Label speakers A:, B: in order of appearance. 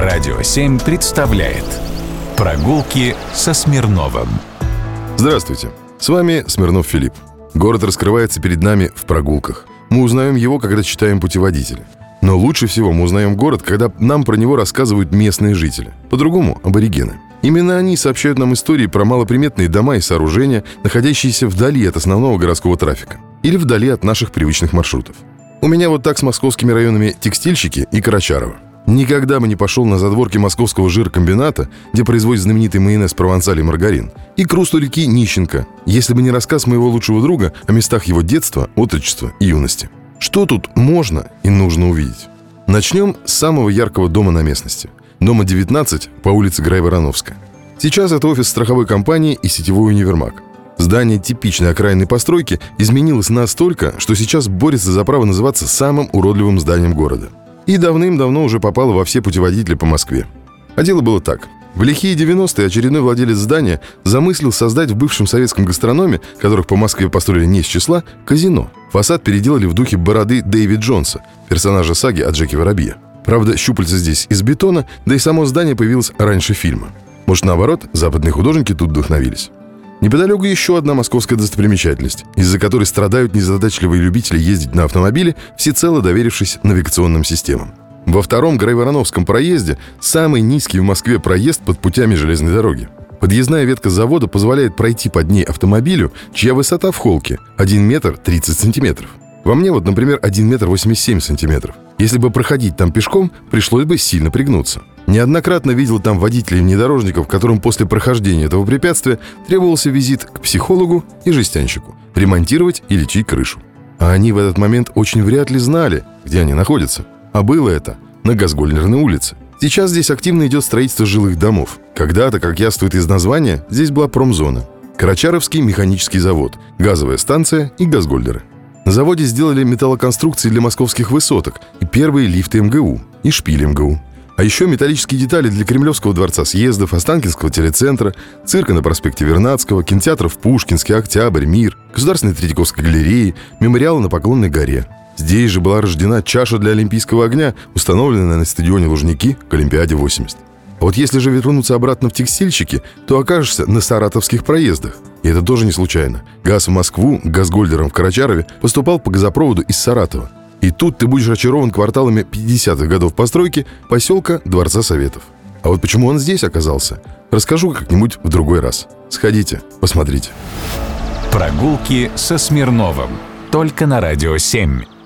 A: Радио 7 представляет Прогулки со Смирновым
B: Здравствуйте, с вами Смирнов Филипп. Город раскрывается перед нами в прогулках. Мы узнаем его, когда читаем путеводители. Но лучше всего мы узнаем город, когда нам про него рассказывают местные жители. По-другому – аборигены. Именно они сообщают нам истории про малоприметные дома и сооружения, находящиеся вдали от основного городского трафика. Или вдали от наших привычных маршрутов. У меня вот так с московскими районами Текстильщики и Карачарова. Никогда бы не пошел на задворки московского жиркомбината, где производят знаменитый майонез провансаль и маргарин, и к русту реки Нищенко, если бы не рассказ моего лучшего друга о местах его детства, отрочества и юности. Что тут можно и нужно увидеть? Начнем с самого яркого дома на местности. Дома 19 по улице Грай-Вороновска. Сейчас это офис страховой компании и сетевой универмаг. Здание типичной окраинной постройки изменилось настолько, что сейчас борется за право называться самым уродливым зданием города. И давным-давно уже попало во все путеводители по Москве. А дело было так. В лихие 90-е очередной владелец здания замыслил создать в бывшем советском гастрономе, которых по Москве построили не из числа, казино. Фасад переделали в духе бороды Дэвид Джонса, персонажа саги о Джеки Воробье. Правда, щупальца здесь из бетона, да и само здание появилось раньше фильма. Может, наоборот, западные художники тут вдохновились. Неподалеку еще одна московская достопримечательность, из-за которой страдают незадачливые любители ездить на автомобиле, всецело доверившись навигационным системам. Во втором Грайвороновском проезде самый низкий в Москве проезд под путями железной дороги. Подъездная ветка завода позволяет пройти под ней автомобилю, чья высота в холке 1 метр 30 сантиметров. Во мне вот, например, 1 метр 87 сантиметров. Если бы проходить там пешком, пришлось бы сильно пригнуться. Неоднократно видел там водителей внедорожников, которым после прохождения этого препятствия требовался визит к психологу и жестянщику, ремонтировать и лечить крышу. А они в этот момент очень вряд ли знали, где они находятся. А было это на Газгольнерной улице. Сейчас здесь активно идет строительство жилых домов. Когда-то, как яствует из названия, здесь была промзона. Карачаровский механический завод, газовая станция и газгольдеры. На заводе сделали металлоконструкции для московских высоток и первые лифты МГУ и шпили МГУ. А еще металлические детали для Кремлевского дворца съездов, Останкинского телецентра, цирка на проспекте Вернадского, кинотеатров Пушкинский, Октябрь, Мир, Государственной Третьяковской галереи, мемориала на Поклонной горе. Здесь же была рождена чаша для Олимпийского огня, установленная на стадионе Лужники к Олимпиаде 80. А вот если же вернуться обратно в текстильщики, то окажешься на саратовских проездах. И это тоже не случайно. Газ в Москву газгольдером в Карачарове поступал по газопроводу из Саратова. И тут ты будешь очарован кварталами 50-х годов постройки поселка Дворца Советов. А вот почему он здесь оказался, расскажу как-нибудь в другой раз. Сходите, посмотрите.
A: Прогулки со Смирновым. Только на Радио 7.